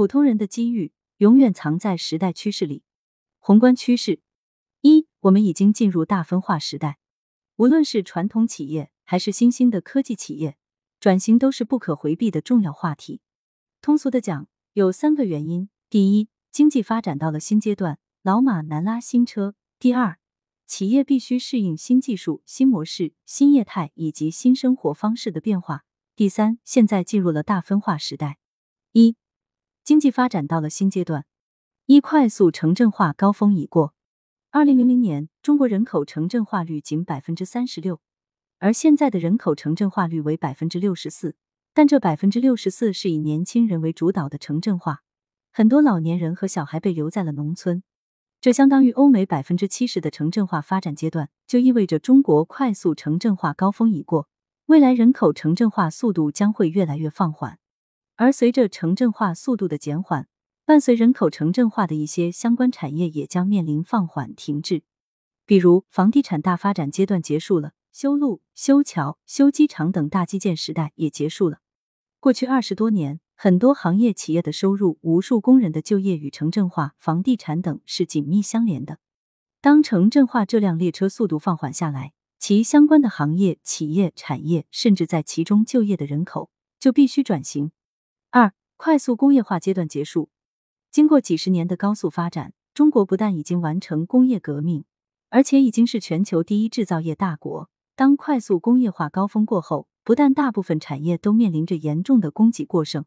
普通人的机遇永远藏在时代趋势里。宏观趋势一，我们已经进入大分化时代。无论是传统企业还是新兴的科技企业，转型都是不可回避的重要话题。通俗的讲，有三个原因：第一，经济发展到了新阶段，老马难拉新车；第二，企业必须适应新技术、新模式、新业态以及新生活方式的变化。第三，现在进入了大分化时代。一、经济发展到了新阶段。一、快速城镇化高峰已过。二零零零年，中国人口城镇化率仅百分之三十六，而现在的人口城镇化率为百分之六十四。但这百分之六十四是以年轻人为主导的城镇化，很多老年人和小孩被留在了农村。这相当于欧美百分之七十的城镇化发展阶段，就意味着中国快速城镇化高峰已过，未来人口城镇化速度将会越来越放缓。而随着城镇化速度的减缓，伴随人口城镇化的一些相关产业也将面临放缓停滞。比如，房地产大发展阶段结束了，修路、修桥、修机场等大基建时代也结束了。过去二十多年。很多行业企业的收入、无数工人的就业与城镇化、房地产等是紧密相连的。当城镇化这辆列车速度放缓下来，其相关的行业、企业、产业，甚至在其中就业的人口就必须转型。二、快速工业化阶段结束。经过几十年的高速发展，中国不但已经完成工业革命，而且已经是全球第一制造业大国。当快速工业化高峰过后，不但大部分产业都面临着严重的供给过剩。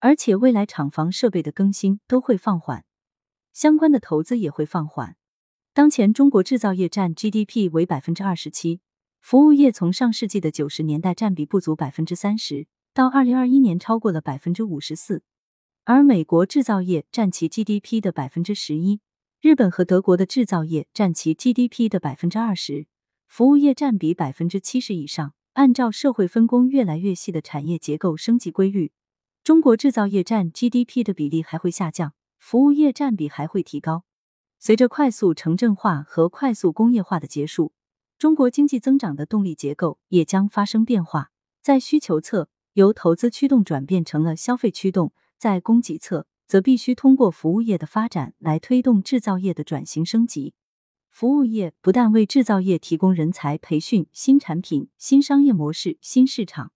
而且未来厂房设备的更新都会放缓，相关的投资也会放缓。当前中国制造业占 GDP 为百分之二十七，服务业从上世纪的九十年代占比不足百分之三十，到二零二一年超过了百分之五十四。而美国制造业占其 GDP 的百分之十一，日本和德国的制造业占其 GDP 的百分之二十，服务业占比百分之七十以上。按照社会分工越来越细的产业结构升级规律。中国制造业占 GDP 的比例还会下降，服务业占比还会提高。随着快速城镇化和快速工业化的结束，中国经济增长的动力结构也将发生变化。在需求侧，由投资驱动转变成了消费驱动；在供给侧，则必须通过服务业的发展来推动制造业的转型升级。服务业不但为制造业提供人才培训、新产品、新商业模式、新市场。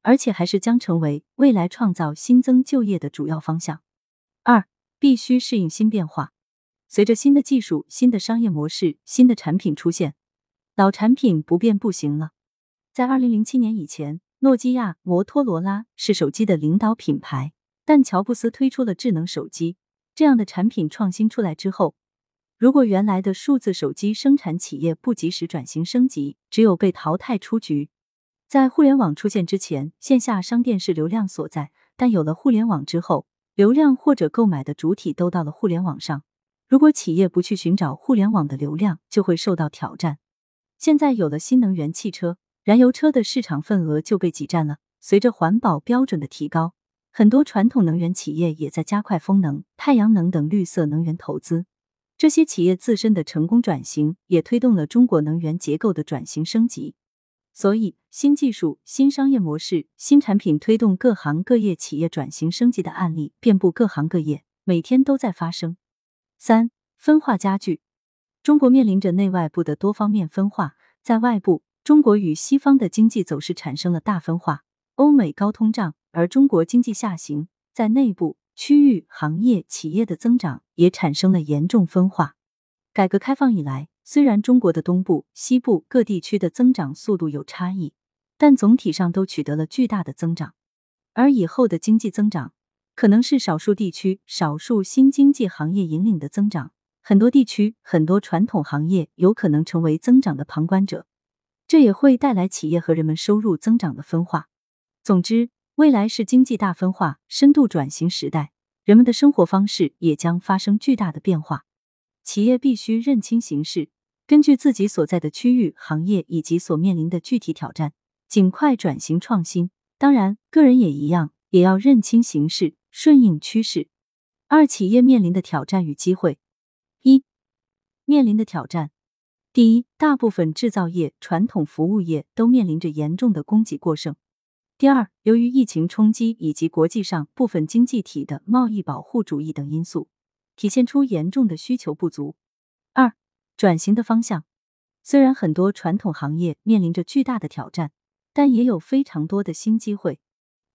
而且还是将成为未来创造新增就业的主要方向。二，必须适应新变化。随着新的技术、新的商业模式、新的产品出现，老产品不变不行了。在二零零七年以前，诺基亚、摩托罗拉是手机的领导品牌，但乔布斯推出了智能手机这样的产品创新出来之后，如果原来的数字手机生产企业不及时转型升级，只有被淘汰出局。在互联网出现之前，线下商店是流量所在；但有了互联网之后，流量或者购买的主体都到了互联网上。如果企业不去寻找互联网的流量，就会受到挑战。现在有了新能源汽车，燃油车的市场份额就被挤占了。随着环保标准的提高，很多传统能源企业也在加快风能、太阳能等绿色能源投资。这些企业自身的成功转型，也推动了中国能源结构的转型升级。所以，新技术、新商业模式、新产品推动各行各业企业转型升级的案例遍布各行各业，每天都在发生。三、分化加剧，中国面临着内外部的多方面分化。在外部，中国与西方的经济走势产生了大分化，欧美高通胀，而中国经济下行；在内部，区域、行业、企业的增长也产生了严重分化。改革开放以来。虽然中国的东部、西部各地区的增长速度有差异，但总体上都取得了巨大的增长。而以后的经济增长，可能是少数地区、少数新经济行业引领的增长，很多地区、很多传统行业有可能成为增长的旁观者，这也会带来企业和人们收入增长的分化。总之，未来是经济大分化、深度转型时代，人们的生活方式也将发生巨大的变化。企业必须认清形势，根据自己所在的区域、行业以及所面临的具体挑战，尽快转型创新。当然，个人也一样，也要认清形势，顺应趋势。二、企业面临的挑战与机会：一、面临的挑战。第一，大部分制造业、传统服务业都面临着严重的供给过剩。第二，由于疫情冲击以及国际上部分经济体的贸易保护主义等因素，体现出严重的需求不足。二，转型的方向，虽然很多传统行业面临着巨大的挑战，但也有非常多的新机会。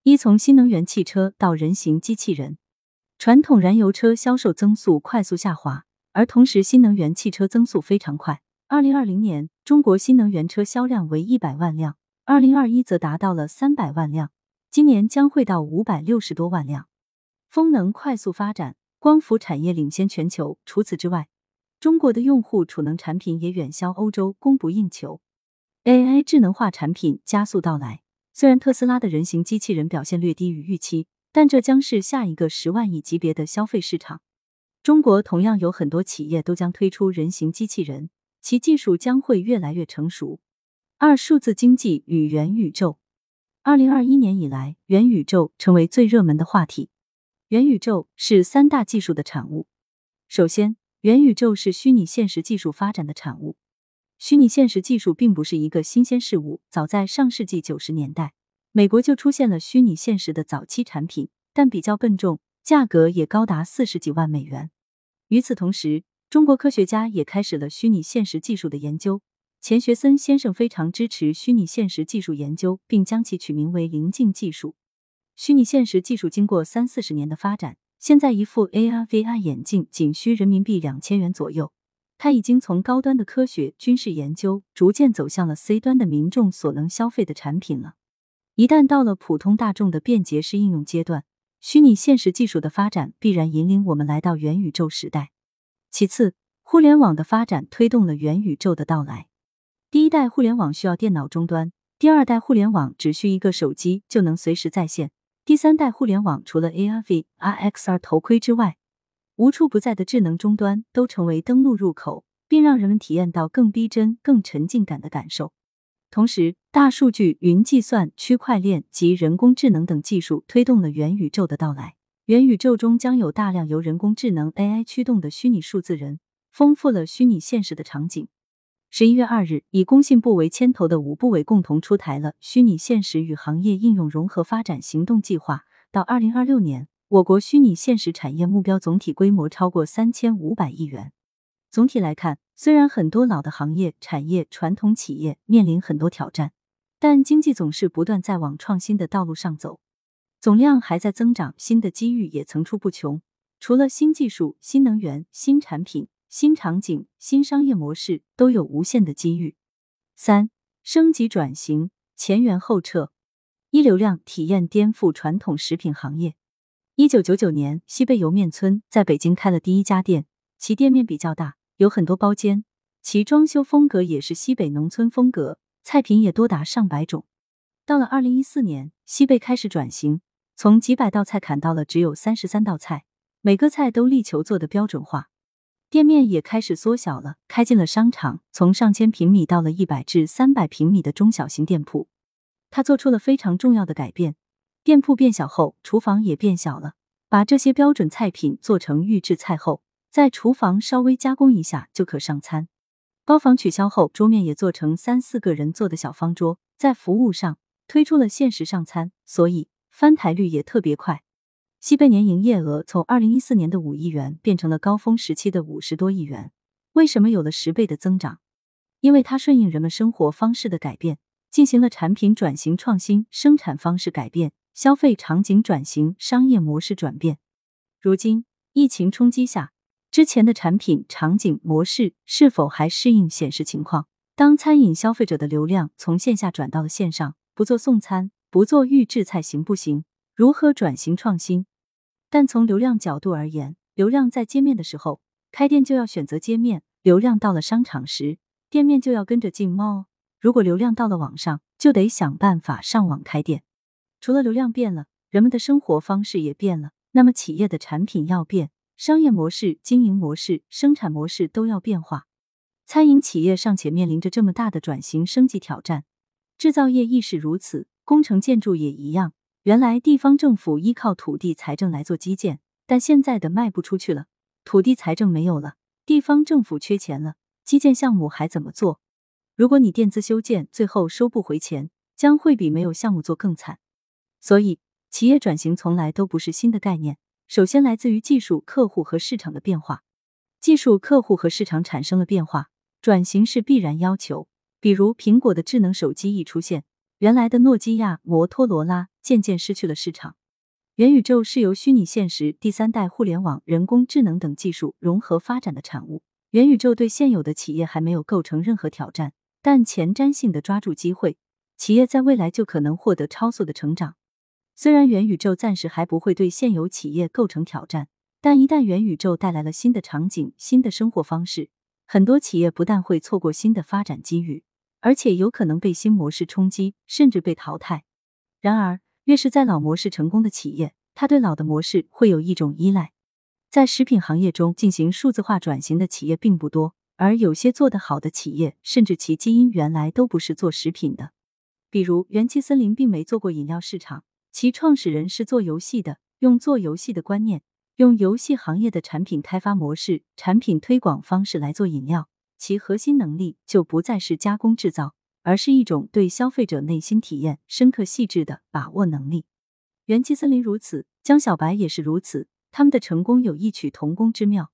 一，从新能源汽车到人形机器人，传统燃油车销售增速快速下滑，而同时新能源汽车增速非常快。二零二零年，中国新能源车销量为一百万辆。二零二一则达到了三百万辆，今年将会到五百六十多万辆。风能快速发展，光伏产业领先全球。除此之外，中国的用户储能产品也远销欧洲，供不应求。AI 智能化产品加速到来。虽然特斯拉的人形机器人表现略低于预期，但这将是下一个十万亿级别的消费市场。中国同样有很多企业都将推出人形机器人，其技术将会越来越成熟。二、数字经济与元宇宙。二零二一年以来，元宇宙成为最热门的话题。元宇宙是三大技术的产物。首先，元宇宙是虚拟现实技术发展的产物。虚拟现实技术并不是一个新鲜事物，早在上世纪九十年代，美国就出现了虚拟现实的早期产品，但比较笨重，价格也高达四十几万美元。与此同时，中国科学家也开始了虚拟现实技术的研究。钱学森先生非常支持虚拟现实技术研究，并将其取名为“灵镜技术”。虚拟现实技术经过三四十年的发展，现在一副 AR VR 眼镜仅需人民币两千元左右。它已经从高端的科学军事研究，逐渐走向了 C 端的民众所能消费的产品了。一旦到了普通大众的便捷式应用阶段，虚拟现实技术的发展必然引领我们来到元宇宙时代。其次，互联网的发展推动了元宇宙的到来。第一代互联网需要电脑终端，第二代互联网只需一个手机就能随时在线，第三代互联网除了 AR、VR、XR 头盔之外，无处不在的智能终端都成为登录入口，并让人们体验到更逼真、更沉浸感的感受。同时，大数据、云计算、区块链及人工智能等技术推动了元宇宙的到来。元宇宙中将有大量由人工智能 AI 驱动的虚拟数字人，丰富了虚拟现实的场景。十一月二日，以工信部为牵头的五部委共同出台了《虚拟现实与行业应用融合发展行动计划》。到二零二六年，我国虚拟现实产业目标总体规模超过三千五百亿元。总体来看，虽然很多老的行业、产业、传统企业面临很多挑战，但经济总是不断在往创新的道路上走，总量还在增长，新的机遇也层出不穷。除了新技术、新能源、新产品。新场景、新商业模式都有无限的机遇。三、升级转型，前缘后撤。一流量体验颠覆传统食品行业。一九九九年，西贝莜面村在北京开了第一家店，其店面比较大，有很多包间，其装修风格也是西北农村风格，菜品也多达上百种。到了二零一四年，西贝开始转型，从几百道菜砍到了只有三十三道菜，每个菜都力求做的标准化。店面也开始缩小了，开进了商场，从上千平米到了一百至三百平米的中小型店铺。他做出了非常重要的改变，店铺变小后，厨房也变小了，把这些标准菜品做成预制菜后，在厨房稍微加工一下就可上餐。包房取消后，桌面也做成三四个人坐的小方桌。在服务上推出了限时上餐，所以翻台率也特别快。西贝年营业额从二零一四年的五亿元变成了高峰时期的五十多亿元。为什么有了十倍的增长？因为它顺应人们生活方式的改变，进行了产品转型创新、生产方式改变、消费场景转型、商业模式转变。如今疫情冲击下，之前的产品场景模式是否还适应显示情况？当餐饮消费者的流量从线下转到了线上，不做送餐，不做预制菜行不行？如何转型创新？但从流量角度而言，流量在街面的时候，开店就要选择街面；流量到了商场时，店面就要跟着进猫。如果流量到了网上，就得想办法上网开店。除了流量变了，人们的生活方式也变了，那么企业的产品要变，商业模式、经营模式、生产模式都要变化。餐饮企业尚且面临着这么大的转型升级挑战，制造业亦是如此，工程建筑也一样。原来地方政府依靠土地财政来做基建，但现在的卖不出去了，土地财政没有了，地方政府缺钱了，基建项目还怎么做？如果你垫资修建，最后收不回钱，将会比没有项目做更惨。所以，企业转型从来都不是新的概念，首先来自于技术、客户和市场的变化。技术、客户和市场产生了变化，转型是必然要求。比如，苹果的智能手机一出现，原来的诺基亚、摩托罗拉渐渐失去了市场。元宇宙是由虚拟现实、第三代互联网、人工智能等技术融合发展的产物。元宇宙对现有的企业还没有构成任何挑战，但前瞻性的抓住机会，企业在未来就可能获得超速的成长。虽然元宇宙暂时还不会对现有企业构成挑战。但一旦元宇宙带来了新的场景、新的生活方式，很多企业不但会错过新的发展机遇，而且有可能被新模式冲击，甚至被淘汰。然而，越是在老模式成功的企业，它对老的模式会有一种依赖。在食品行业中进行数字化转型的企业并不多，而有些做得好的企业，甚至其基因原来都不是做食品的。比如，元气森林并没做过饮料市场，其创始人是做游戏的，用做游戏的观念。用游戏行业的产品开发模式、产品推广方式来做饮料，其核心能力就不再是加工制造，而是一种对消费者内心体验深刻细致的把握能力。元气森林如此，江小白也是如此，他们的成功有异曲同工之妙。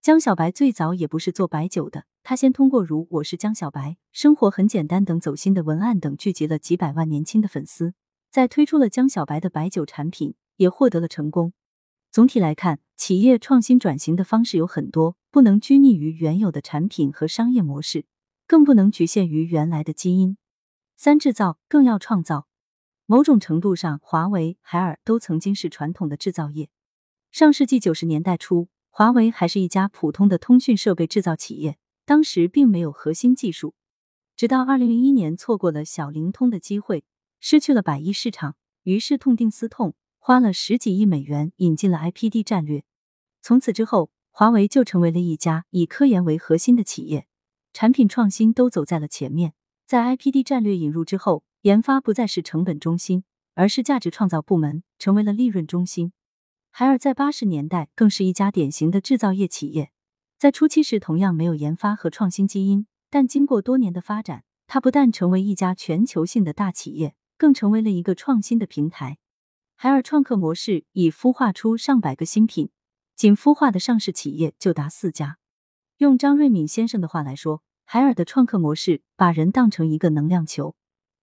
江小白最早也不是做白酒的，他先通过如“我是江小白，生活很简单”等走心的文案等聚集了几百万年轻的粉丝，在推出了江小白的白酒产品，也获得了成功。总体来看，企业创新转型的方式有很多，不能拘泥于原有的产品和商业模式，更不能局限于原来的基因。三制造更要创造。某种程度上，华为、海尔都曾经是传统的制造业。上世纪九十年代初，华为还是一家普通的通讯设备制造企业，当时并没有核心技术。直到二零零一年，错过了小灵通的机会，失去了百亿市场，于是痛定思痛。花了十几亿美元引进了 IPD 战略，从此之后，华为就成为了一家以科研为核心的企业，产品创新都走在了前面。在 IPD 战略引入之后，研发不再是成本中心，而是价值创造部门，成为了利润中心。海尔在八十年代更是一家典型的制造业企业，在初期时同样没有研发和创新基因，但经过多年的发展，它不但成为一家全球性的大企业，更成为了一个创新的平台。海尔创客模式已孵化出上百个新品，仅孵化的上市企业就达四家。用张瑞敏先生的话来说，海尔的创客模式把人当成一个能量球，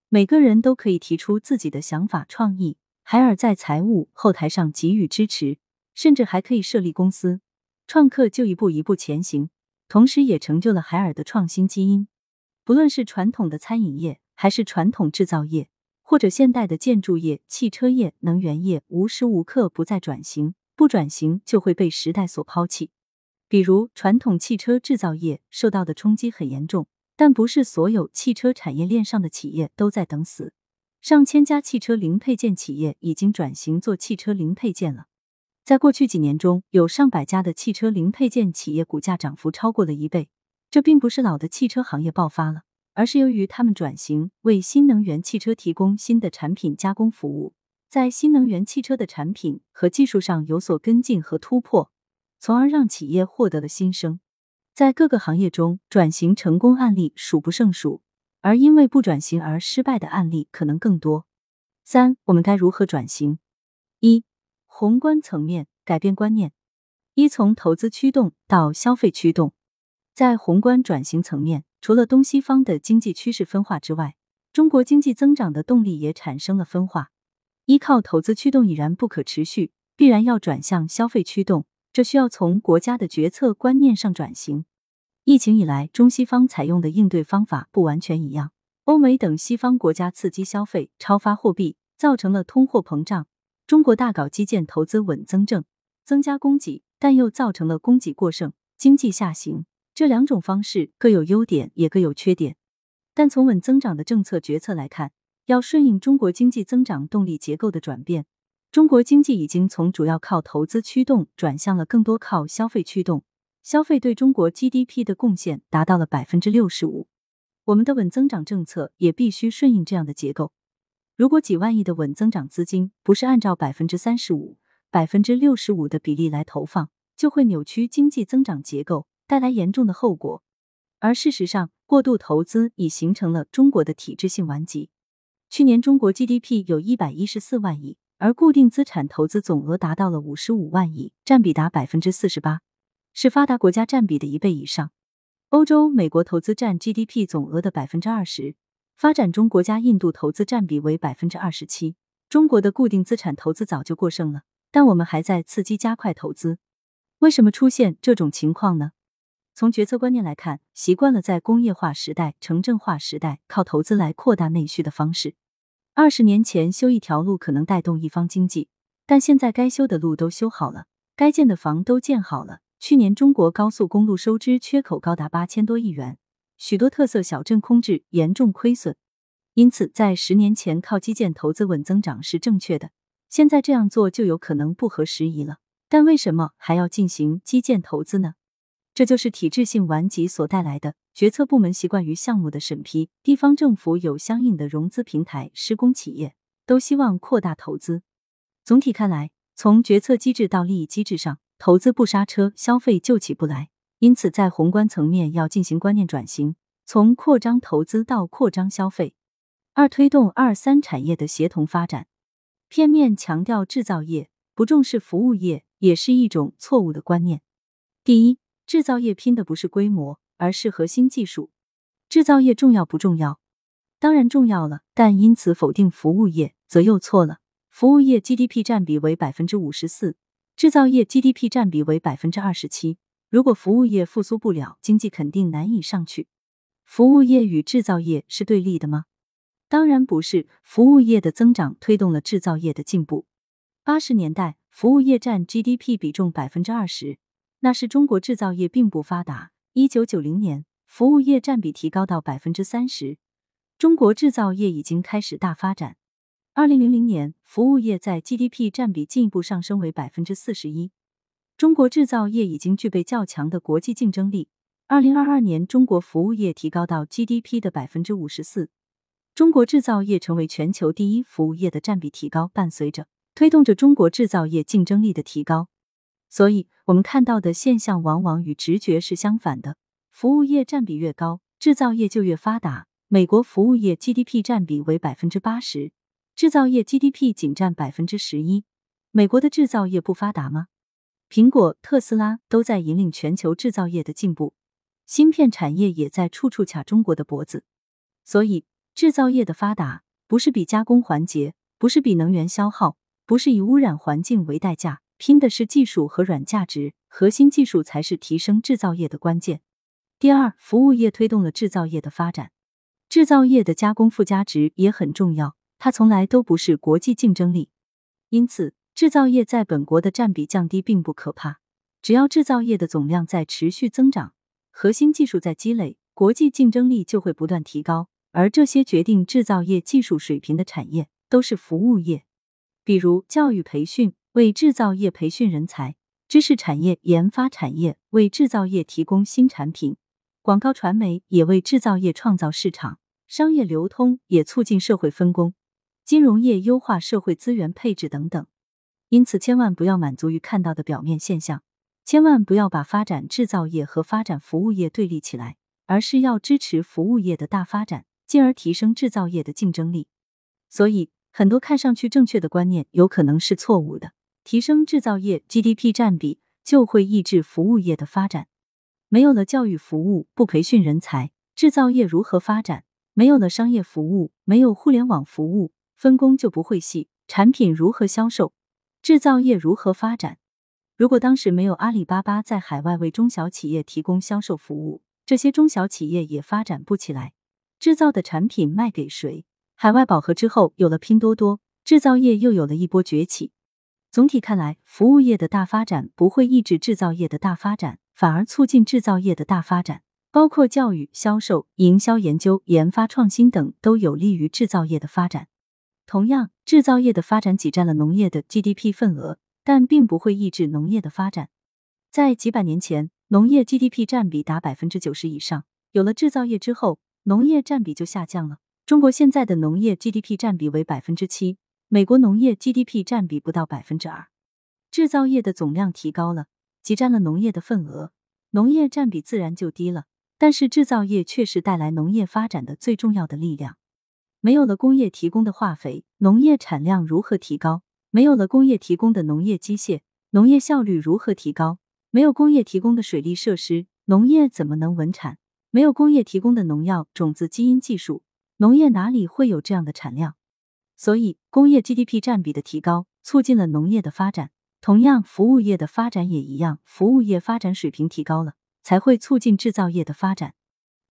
每个人都可以提出自己的想法创意，海尔在财务后台上给予支持，甚至还可以设立公司，创客就一步一步前行，同时也成就了海尔的创新基因。不论是传统的餐饮业，还是传统制造业。或者现代的建筑业、汽车业、能源业无时无刻不在转型，不转型就会被时代所抛弃。比如传统汽车制造业受到的冲击很严重，但不是所有汽车产业链上的企业都在等死。上千家汽车零配件企业已经转型做汽车零配件了。在过去几年中，有上百家的汽车零配件企业股价涨幅超过了一倍。这并不是老的汽车行业爆发了。而是由于他们转型，为新能源汽车提供新的产品加工服务，在新能源汽车的产品和技术上有所跟进和突破，从而让企业获得了新生。在各个行业中，转型成功案例数不胜数，而因为不转型而失败的案例可能更多。三，我们该如何转型？一、宏观层面改变观念。一、从投资驱动到消费驱动，在宏观转型层面。除了东西方的经济趋势分化之外，中国经济增长的动力也产生了分化。依靠投资驱动已然不可持续，必然要转向消费驱动，这需要从国家的决策观念上转型。疫情以来，中西方采用的应对方法不完全一样。欧美等西方国家刺激消费、超发货币，造成了通货膨胀；中国大搞基建投资稳增长，增加供给，但又造成了供给过剩，经济下行。这两种方式各有优点，也各有缺点。但从稳增长的政策决策来看，要顺应中国经济增长动力结构的转变，中国经济已经从主要靠投资驱动转向了更多靠消费驱动。消费对中国 GDP 的贡献达到了百分之六十五。我们的稳增长政策也必须顺应这样的结构。如果几万亿的稳增长资金不是按照百分之三十五、百分之六十五的比例来投放，就会扭曲经济增长结构。带来严重的后果，而事实上，过度投资已形成了中国的体制性顽疾。去年中国 GDP 有一百一十四万亿，而固定资产投资总额达到了五十五万亿，占比达百分之四十八，是发达国家占比的一倍以上。欧洲、美国投资占 GDP 总额的百分之二十，发展中国家印度投资占比为百分之二十七。中国的固定资产投资早就过剩了，但我们还在刺激加快投资。为什么出现这种情况呢？从决策观念来看，习惯了在工业化时代、城镇化时代靠投资来扩大内需的方式。二十年前修一条路可能带动一方经济，但现在该修的路都修好了，该建的房都建好了。去年中国高速公路收支缺口高达八千多亿元，许多特色小镇空置，严重亏损。因此，在十年前靠基建投资稳增长是正确的，现在这样做就有可能不合时宜了。但为什么还要进行基建投资呢？这就是体制性顽疾所带来的。决策部门习惯于项目的审批，地方政府有相应的融资平台，施工企业都希望扩大投资。总体看来，从决策机制到利益机制上，投资不刹车，消费就起不来。因此，在宏观层面要进行观念转型，从扩张投资到扩张消费。二、推动二三产业的协同发展。片面强调制造业，不重视服务业，也是一种错误的观念。第一，制造业拼的不是规模。而是核心技术，制造业重要不重要？当然重要了，但因此否定服务业，则又错了。服务业 GDP 占比为百分之五十四，制造业 GDP 占比为百分之二十七。如果服务业复苏不了，经济肯定难以上去。服务业与制造业是对立的吗？当然不是，服务业的增长推动了制造业的进步。八十年代，服务业占 GDP 比重百分之二十，那是中国制造业并不发达。一九九零年，服务业占比提高到百分之三十，中国制造业已经开始大发展。二零零零年，服务业在 GDP 占比进一步上升为百分之四十一，中国制造业已经具备较强的国际竞争力。二零二二年，中国服务业提高到 GDP 的百分之五十四，中国制造业成为全球第一服务业的占比提高，伴随着推动着中国制造业竞争力的提高。所以，我们看到的现象往往与直觉是相反的。服务业占比越高，制造业就越发达。美国服务业 GDP 占比为百分之八十，制造业 GDP 仅占百分之十一。美国的制造业不发达吗？苹果、特斯拉都在引领全球制造业的进步，芯片产业也在处处卡中国的脖子。所以，制造业的发达不是比加工环节，不是比能源消耗，不是以污染环境为代价。拼的是技术和软价值，核心技术才是提升制造业的关键。第二，服务业推动了制造业的发展，制造业的加工附加值也很重要，它从来都不是国际竞争力。因此，制造业在本国的占比降低并不可怕，只要制造业的总量在持续增长，核心技术在积累，国际竞争力就会不断提高。而这些决定制造业技术水平的产业，都是服务业，比如教育培训。为制造业培训人才，知识产业研发产业为制造业提供新产品，广告传媒也为制造业创造市场，商业流通也促进社会分工，金融业优化社会资源配置等等。因此，千万不要满足于看到的表面现象，千万不要把发展制造业和发展服务业对立起来，而是要支持服务业的大发展，进而提升制造业的竞争力。所以，很多看上去正确的观念有可能是错误的。提升制造业 GDP 占比，就会抑制服务业的发展。没有了教育服务，不培训人才，制造业如何发展？没有了商业服务，没有互联网服务，分工就不会细，产品如何销售？制造业如何发展？如果当时没有阿里巴巴在海外为中小企业提供销售服务，这些中小企业也发展不起来。制造的产品卖给谁？海外饱和之后，有了拼多多，制造业又有了一波崛起。总体看来，服务业的大发展不会抑制制造业的大发展，反而促进制造业的大发展。包括教育、销售、营销、研究、研发、创新等，都有利于制造业的发展。同样，制造业的发展挤占了农业的 GDP 份额，但并不会抑制农业的发展。在几百年前，农业 GDP 占比达百分之九十以上，有了制造业之后，农业占比就下降了。中国现在的农业 GDP 占比为百分之七。美国农业 GDP 占比不到百分之二，制造业的总量提高了，挤占了农业的份额，农业占比自然就低了。但是制造业确实带来农业发展的最重要的力量。没有了工业提供的化肥，农业产量如何提高？没有了工业提供的农业机械，农业效率如何提高？没有工业提供的水利设施，农业怎么能稳产？没有工业提供的农药、种子、基因技术，农业哪里会有这样的产量？所以，工业 GDP 占比的提高，促进了农业的发展。同样，服务业的发展也一样，服务业发展水平提高了，才会促进制造业的发展。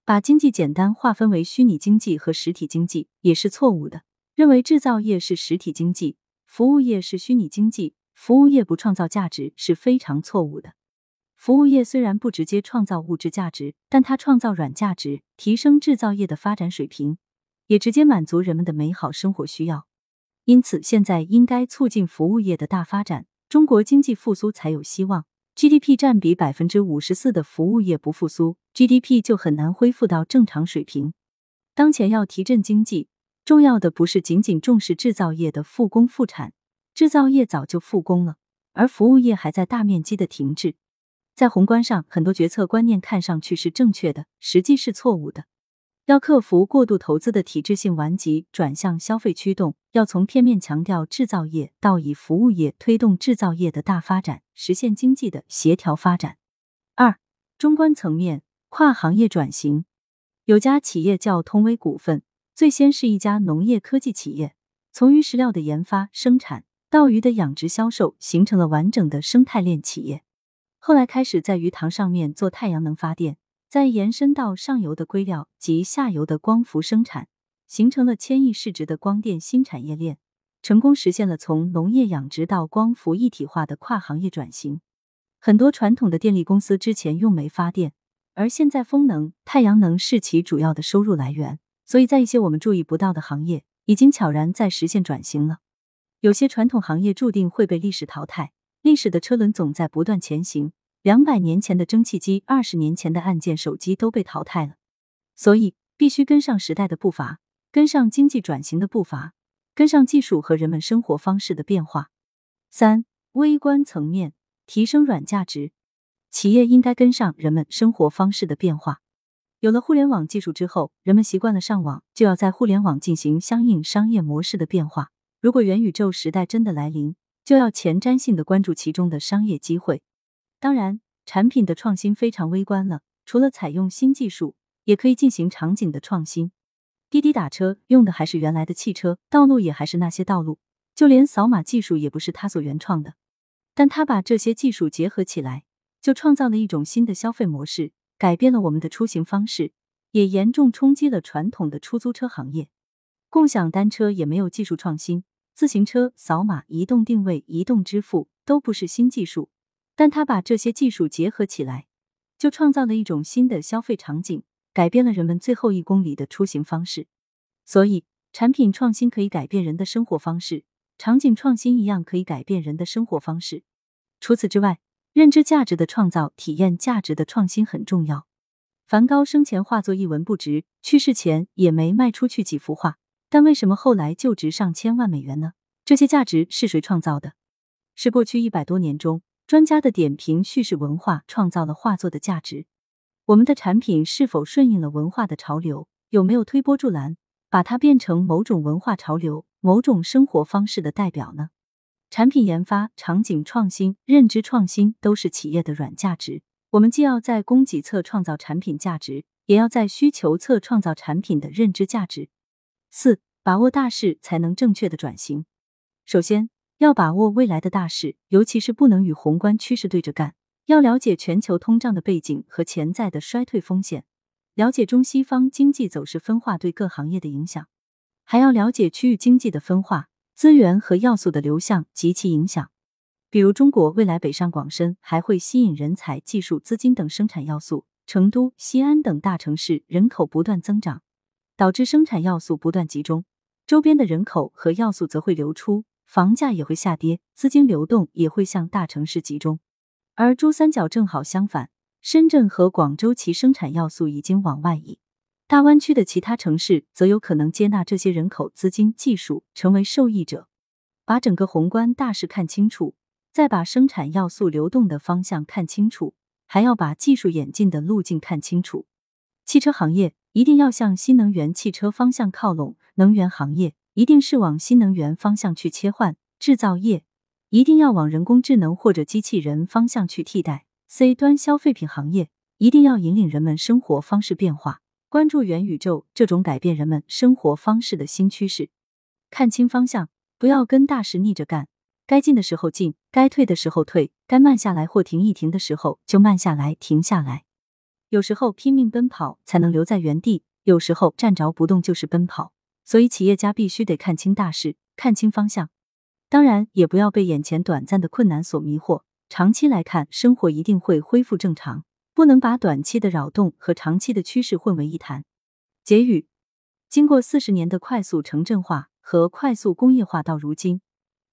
把经济简单划分为虚拟经济和实体经济也是错误的。认为制造业是实体经济，服务业是虚拟经济，服务业不创造价值是非常错误的。服务业虽然不直接创造物质价值，但它创造软价值，提升制造业的发展水平，也直接满足人们的美好生活需要。因此，现在应该促进服务业的大发展，中国经济复苏才有希望。GDP 占比百分之五十四的服务业不复苏。GDP 就很难恢复到正常水平。当前要提振经济，重要的不是仅仅重视制造业的复工复产，制造业早就复工了，而服务业还在大面积的停滞。在宏观上，很多决策观念看上去是正确的，实际是错误的。要克服过度投资的体制性顽疾，转向消费驱动，要从片面强调制造业到以服务业推动制造业的大发展，实现经济的协调发展。二，中观层面。跨行业转型，有家企业叫通威股份，最先是一家农业科技企业，从鱼食料的研发生产到鱼的养殖销售，形成了完整的生态链企业。后来开始在鱼塘上面做太阳能发电，再延伸到上游的硅料及下游的光伏生产，形成了千亿市值的光电新产业链，成功实现了从农业养殖到光伏一体化的跨行业转型。很多传统的电力公司之前用煤发电。而现在，风能、太阳能是其主要的收入来源，所以在一些我们注意不到的行业，已经悄然在实现转型了。有些传统行业注定会被历史淘汰，历史的车轮总在不断前行。两百年前的蒸汽机，二十年前的按键手机都被淘汰了，所以必须跟上时代的步伐，跟上经济转型的步伐，跟上技术和人们生活方式的变化。三、微观层面提升软价值。企业应该跟上人们生活方式的变化。有了互联网技术之后，人们习惯了上网，就要在互联网进行相应商业模式的变化。如果元宇宙时代真的来临，就要前瞻性的关注其中的商业机会。当然，产品的创新非常微观了，除了采用新技术，也可以进行场景的创新。滴滴打车用的还是原来的汽车，道路也还是那些道路，就连扫码技术也不是他所原创的，但他把这些技术结合起来。就创造了一种新的消费模式，改变了我们的出行方式，也严重冲击了传统的出租车行业。共享单车也没有技术创新，自行车、扫码、移动定位、移动支付都不是新技术，但他把这些技术结合起来，就创造了一种新的消费场景，改变了人们最后一公里的出行方式。所以，产品创新可以改变人的生活方式，场景创新一样可以改变人的生活方式。除此之外，认知价值的创造，体验价值的创新很重要。梵高生前画作一文不值，去世前也没卖出去几幅画，但为什么后来就值上千万美元呢？这些价值是谁创造的？是过去一百多年中专家的点评叙事文化创造了画作的价值。我们的产品是否顺应了文化的潮流？有没有推波助澜，把它变成某种文化潮流、某种生活方式的代表呢？产品研发、场景创新、认知创新都是企业的软价值。我们既要在供给侧创造产品价值，也要在需求侧创造产品的认知价值。四、把握大势才能正确的转型。首先要把握未来的大势，尤其是不能与宏观趋势对着干。要了解全球通胀的背景和潜在的衰退风险，了解中西方经济走势分化对各行业的影响，还要了解区域经济的分化。资源和要素的流向及其影响，比如中国未来北上广深还会吸引人才、技术、资金等生产要素；成都、西安等大城市人口不断增长，导致生产要素不断集中，周边的人口和要素则会流出，房价也会下跌，资金流动也会向大城市集中。而珠三角正好相反，深圳和广州其生产要素已经往外移。大湾区的其他城市则有可能接纳这些人口、资金、技术，成为受益者。把整个宏观大势看清楚，再把生产要素流动的方向看清楚，还要把技术演进的路径看清楚。汽车行业一定要向新能源汽车方向靠拢；能源行业一定是往新能源方向去切换；制造业一定要往人工智能或者机器人方向去替代；C 端消费品行业一定要引领人们生活方式变化，关注元宇宙这种改变人们生活方式的新趋势。看清方向，不要跟大势逆着干。该进的时候进，该退的时候退，该慢下来或停一停的时候就慢下来、停下来。有时候拼命奔跑才能留在原地，有时候站着不动就是奔跑。所以企业家必须得看清大势，看清方向。当然，也不要被眼前短暂的困难所迷惑。长期来看，生活一定会恢复正常，不能把短期的扰动和长期的趋势混为一谈。结语：经过四十年的快速城镇化和快速工业化，到如今。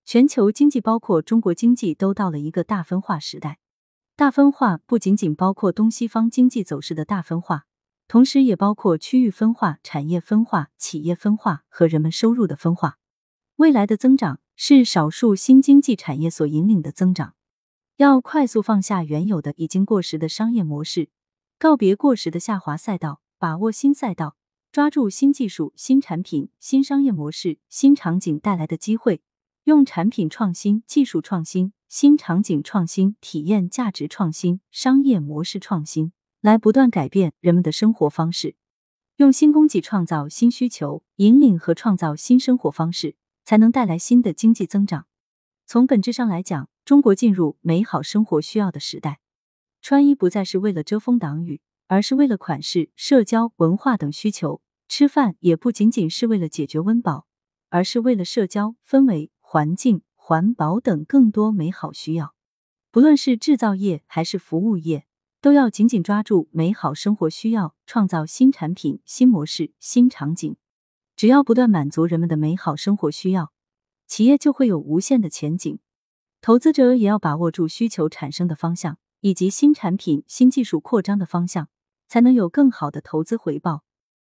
全球经济包括中国经济都到了一个大分化时代。大分化不仅仅包括东西方经济走势的大分化，同时也包括区域分化、产业分化、企业分化和人们收入的分化。未来的增长是少数新经济产业所引领的增长。要快速放下原有的已经过时的商业模式，告别过时的下滑赛道，把握新赛道，抓住新技术、新产品、新商业模式、新场景带来的机会。用产品创新、技术创新、新场景创新、体验价值创新、商业模式创新，来不断改变人们的生活方式。用新供给创造新需求，引领和创造新生活方式，才能带来新的经济增长。从本质上来讲，中国进入美好生活需要的时代。穿衣不再是为了遮风挡雨，而是为了款式、社交、文化等需求。吃饭也不仅仅是为了解决温饱，而是为了社交氛围。环境、环保等更多美好需要，不论是制造业还是服务业，都要紧紧抓住美好生活需要，创造新产品、新模式、新场景。只要不断满足人们的美好生活需要，企业就会有无限的前景。投资者也要把握住需求产生的方向，以及新产品、新技术扩张的方向，才能有更好的投资回报。